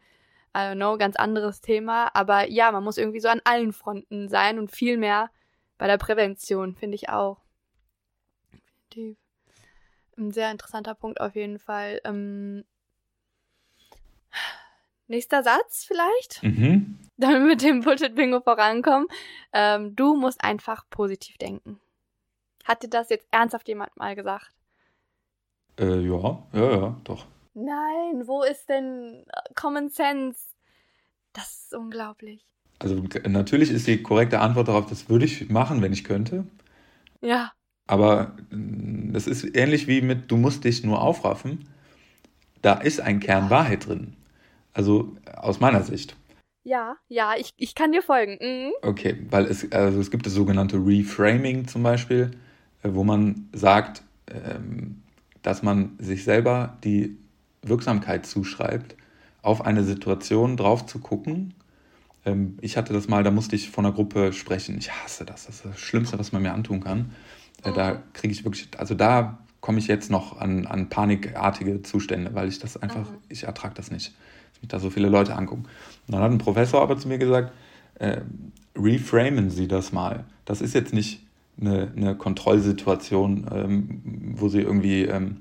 I don't know, ganz anderes Thema. Aber ja, man muss irgendwie so an allen Fronten sein und viel mehr bei der Prävention, finde ich auch. Definitiv. Ein sehr interessanter Punkt auf jeden Fall. Ähm, Nächster Satz vielleicht, mhm. damit wir mit dem Bullshit-Bingo vorankommen. Ähm, du musst einfach positiv denken. Hat dir das jetzt ernsthaft jemand mal gesagt? Äh, ja, ja, ja, doch. Nein, wo ist denn äh, Common Sense? Das ist unglaublich. Also natürlich ist die korrekte Antwort darauf, das würde ich machen, wenn ich könnte. Ja. Aber mm, das ist ähnlich wie mit, du musst dich nur aufraffen. Da ist ein Kern Wahrheit drin. Also aus meiner Sicht. Ja, ja, ich, ich kann dir folgen. Mhm. Okay, weil es, also es gibt das sogenannte Reframing zum Beispiel, äh, wo man sagt, ähm, dass man sich selber die Wirksamkeit zuschreibt, auf eine Situation drauf zu gucken. Ähm, ich hatte das mal, da musste ich vor einer Gruppe sprechen. Ich hasse das, das ist das Schlimmste, was man mir antun kann. Äh, da mhm. kriege ich wirklich, also da komme ich jetzt noch an, an panikartige Zustände, weil ich das einfach, mhm. ich ertrage das nicht mich da so viele Leute angucken. Und dann hat ein Professor aber zu mir gesagt, äh, reframen Sie das mal. Das ist jetzt nicht eine, eine Kontrollsituation, ähm, wo Sie irgendwie ähm,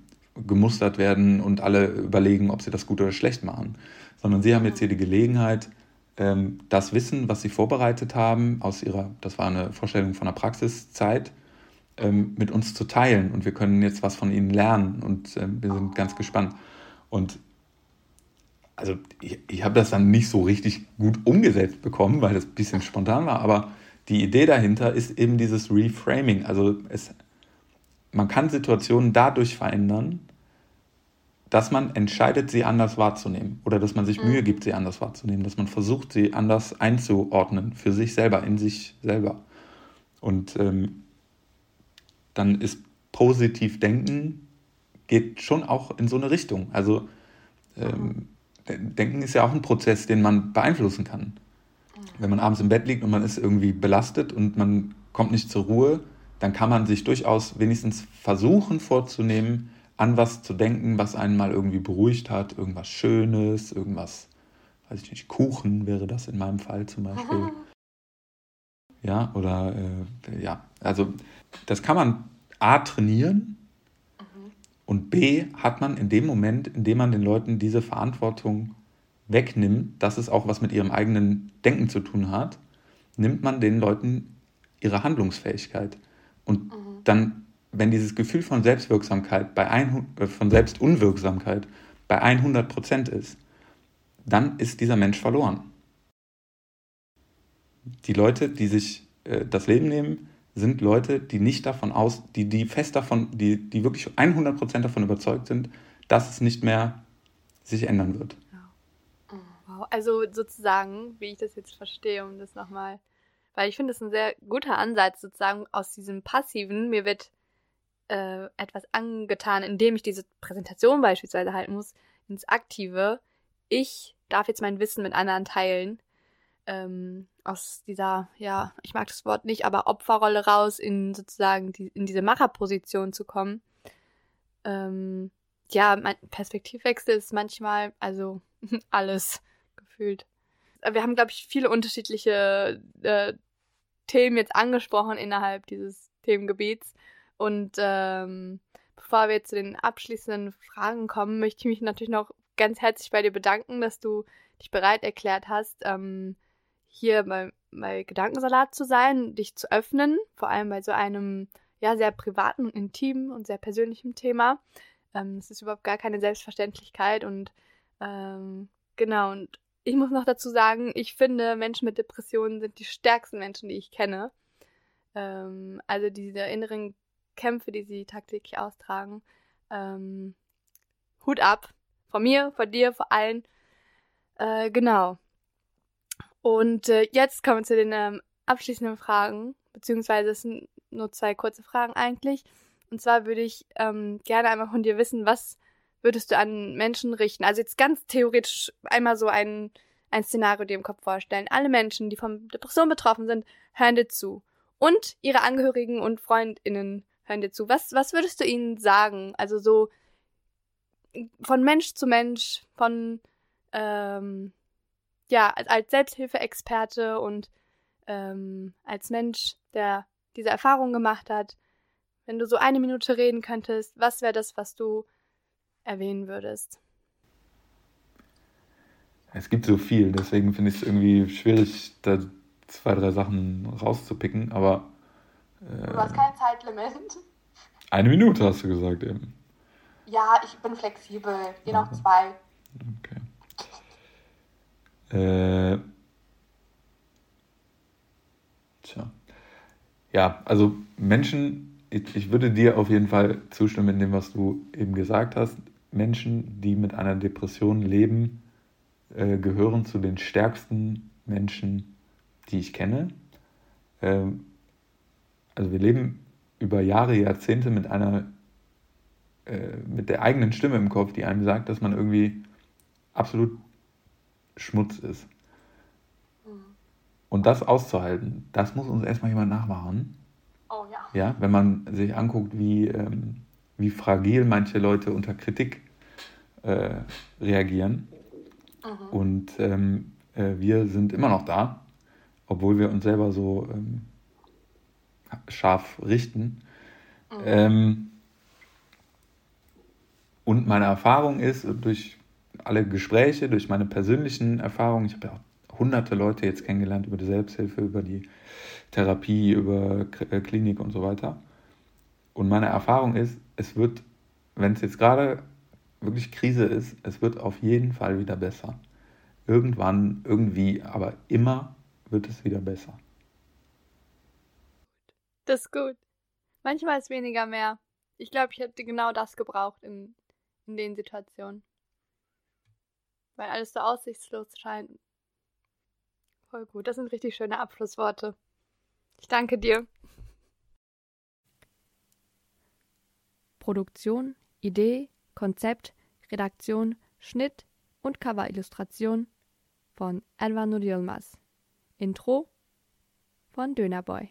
gemustert werden und alle überlegen, ob Sie das gut oder schlecht machen, sondern Sie haben jetzt hier die Gelegenheit, ähm, das Wissen, was Sie vorbereitet haben, aus Ihrer, das war eine Vorstellung von der Praxiszeit, ähm, mit uns zu teilen. Und wir können jetzt was von Ihnen lernen. Und äh, wir sind ganz gespannt. Und also ich, ich habe das dann nicht so richtig gut umgesetzt bekommen, weil das ein bisschen spontan war, aber die Idee dahinter ist eben dieses Reframing. Also es, man kann Situationen dadurch verändern, dass man entscheidet, sie anders wahrzunehmen oder dass man sich mhm. Mühe gibt, sie anders wahrzunehmen, dass man versucht, sie anders einzuordnen für sich selber, in sich selber. Und ähm, dann ist positiv denken, geht schon auch in so eine Richtung. Also ähm, Denken ist ja auch ein Prozess, den man beeinflussen kann. Wenn man abends im Bett liegt und man ist irgendwie belastet und man kommt nicht zur Ruhe, dann kann man sich durchaus wenigstens versuchen vorzunehmen, an was zu denken, was einen mal irgendwie beruhigt hat, irgendwas Schönes, irgendwas, weiß ich nicht, Kuchen wäre das in meinem Fall zum Beispiel. Ja, oder äh, ja, also das kann man A trainieren, und B hat man in dem Moment, in dem man den Leuten diese Verantwortung wegnimmt, dass es auch was mit ihrem eigenen Denken zu tun hat, nimmt man den Leuten ihre Handlungsfähigkeit. Und mhm. dann, wenn dieses Gefühl von Selbstwirksamkeit bei ein, äh, von Selbstunwirksamkeit bei 100 Prozent ist, dann ist dieser Mensch verloren. Die Leute, die sich äh, das Leben nehmen, sind Leute, die nicht davon aus, die, die fest davon, die, die wirklich 100% davon überzeugt sind, dass es nicht mehr sich ändern wird. Wow, also sozusagen, wie ich das jetzt verstehe, um das nochmal, weil ich finde es ein sehr guter Ansatz, sozusagen aus diesem Passiven, mir wird äh, etwas angetan, indem ich diese Präsentation beispielsweise halten muss, ins Aktive. Ich darf jetzt mein Wissen mit anderen teilen. Ähm, aus dieser, ja, ich mag das Wort nicht, aber Opferrolle raus in sozusagen die, in diese Macherposition zu kommen. Ähm, ja, mein Perspektivwechsel ist manchmal, also alles gefühlt. Wir haben, glaube ich, viele unterschiedliche äh, Themen jetzt angesprochen innerhalb dieses Themengebiets. Und ähm, bevor wir jetzt zu den abschließenden Fragen kommen, möchte ich mich natürlich noch ganz herzlich bei dir bedanken, dass du dich bereit erklärt hast, ähm, hier bei, bei Gedankensalat zu sein, dich zu öffnen, vor allem bei so einem ja sehr privaten und intimen und sehr persönlichen Thema. Ähm, ist überhaupt gar keine Selbstverständlichkeit und ähm, genau, und ich muss noch dazu sagen, ich finde, Menschen mit Depressionen sind die stärksten Menschen, die ich kenne. Ähm, also diese inneren Kämpfe, die sie tagtäglich austragen. Ähm, Hut ab. Von mir, von dir, vor allen. Äh, genau. Und äh, jetzt kommen wir zu den ähm, abschließenden Fragen, beziehungsweise es sind nur zwei kurze Fragen eigentlich. Und zwar würde ich ähm, gerne einmal von dir wissen, was würdest du an Menschen richten? Also jetzt ganz theoretisch einmal so ein, ein Szenario dir im Kopf vorstellen. Alle Menschen, die von Depression betroffen sind, hören dir zu. Und ihre Angehörigen und FreundInnen hören dir zu. Was, was würdest du ihnen sagen? Also so von Mensch zu Mensch, von ähm, ja, als, als Selbsthilfeexperte und ähm, als Mensch, der diese Erfahrung gemacht hat, wenn du so eine Minute reden könntest, was wäre das, was du erwähnen würdest? Es gibt so viel, deswegen finde ich es irgendwie schwierig, da zwei, drei Sachen rauszupicken, aber. Äh, du hast kein Zeitlimit. Eine Minute hast du gesagt eben. Ja, ich bin flexibel. Je noch zwei. Okay. Äh, tja. Ja, also Menschen, ich, ich würde dir auf jeden Fall zustimmen in dem, was du eben gesagt hast. Menschen, die mit einer Depression leben, äh, gehören zu den stärksten Menschen, die ich kenne. Ähm, also wir leben über Jahre, Jahrzehnte mit einer, äh, mit der eigenen Stimme im Kopf, die einem sagt, dass man irgendwie absolut Schmutz ist. Mhm. Und das auszuhalten, das muss uns erstmal jemand nachmachen. Oh ja. Ja, wenn man sich anguckt, wie, ähm, wie fragil manche Leute unter Kritik äh, reagieren. Mhm. Und ähm, äh, wir sind immer noch da, obwohl wir uns selber so ähm, scharf richten. Ähm, und meine Erfahrung ist, durch alle Gespräche, durch meine persönlichen Erfahrungen, ich habe ja auch hunderte Leute jetzt kennengelernt über die Selbsthilfe, über die Therapie, über äh, Klinik und so weiter. Und meine Erfahrung ist, es wird, wenn es jetzt gerade wirklich Krise ist, es wird auf jeden Fall wieder besser. Irgendwann, irgendwie, aber immer wird es wieder besser. Das ist gut. Manchmal ist weniger mehr. Ich glaube, ich hätte genau das gebraucht in, in den Situationen. Weil alles so aussichtslos scheint. Voll gut. Das sind richtig schöne Abschlussworte. Ich danke dir. Produktion, Idee, Konzept, Redaktion, Schnitt und Coverillustration von Elvanur Yilmaz. Intro von Dönerboy.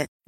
it.